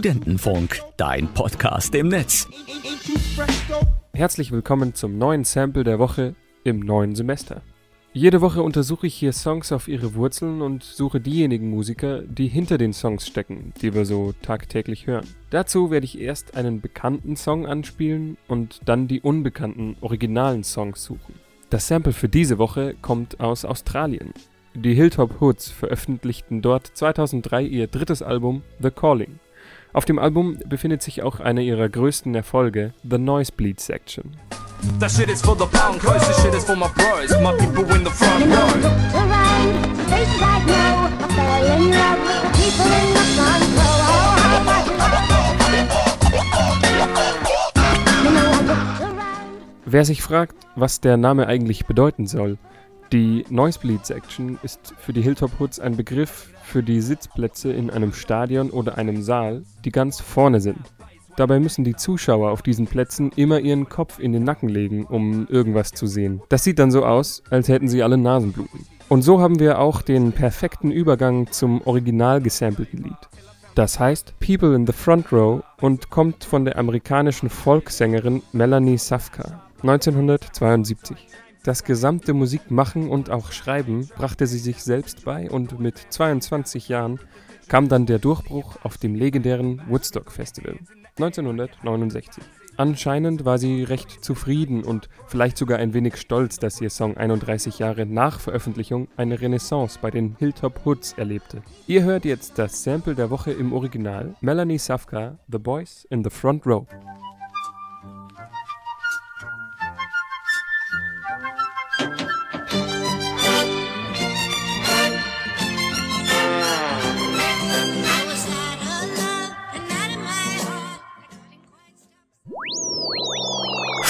Studentenfunk, dein Podcast im Netz. Herzlich willkommen zum neuen Sample der Woche im neuen Semester. Jede Woche untersuche ich hier Songs auf ihre Wurzeln und suche diejenigen Musiker, die hinter den Songs stecken, die wir so tagtäglich hören. Dazu werde ich erst einen bekannten Song anspielen und dann die unbekannten originalen Songs suchen. Das Sample für diese Woche kommt aus Australien. Die Hilltop Hoods veröffentlichten dort 2003 ihr drittes Album The Calling. Auf dem Album befindet sich auch einer ihrer größten Erfolge, The Noisebleed Section. That shit is for the pound cause this shit is for my bros, my people in the front row. Wer sich fragt, was der Name eigentlich bedeuten soll, die Noisebleed Section ist für die Hilltop Hoods ein Begriff für die Sitzplätze in einem Stadion oder einem Saal, die ganz vorne sind. Dabei müssen die Zuschauer auf diesen Plätzen immer ihren Kopf in den Nacken legen, um irgendwas zu sehen. Das sieht dann so aus, als hätten sie alle Nasenbluten. Und so haben wir auch den perfekten Übergang zum original gesampelten Lied. Das heißt People in the Front Row und kommt von der amerikanischen Folksängerin Melanie Safka 1972. Das gesamte Musikmachen und auch Schreiben brachte sie sich selbst bei und mit 22 Jahren kam dann der Durchbruch auf dem legendären Woodstock Festival 1969. Anscheinend war sie recht zufrieden und vielleicht sogar ein wenig stolz, dass ihr Song 31 Jahre nach Veröffentlichung eine Renaissance bei den Hilltop Hoods erlebte. Ihr hört jetzt das Sample der Woche im Original Melanie Safka, The Boys in the Front Row.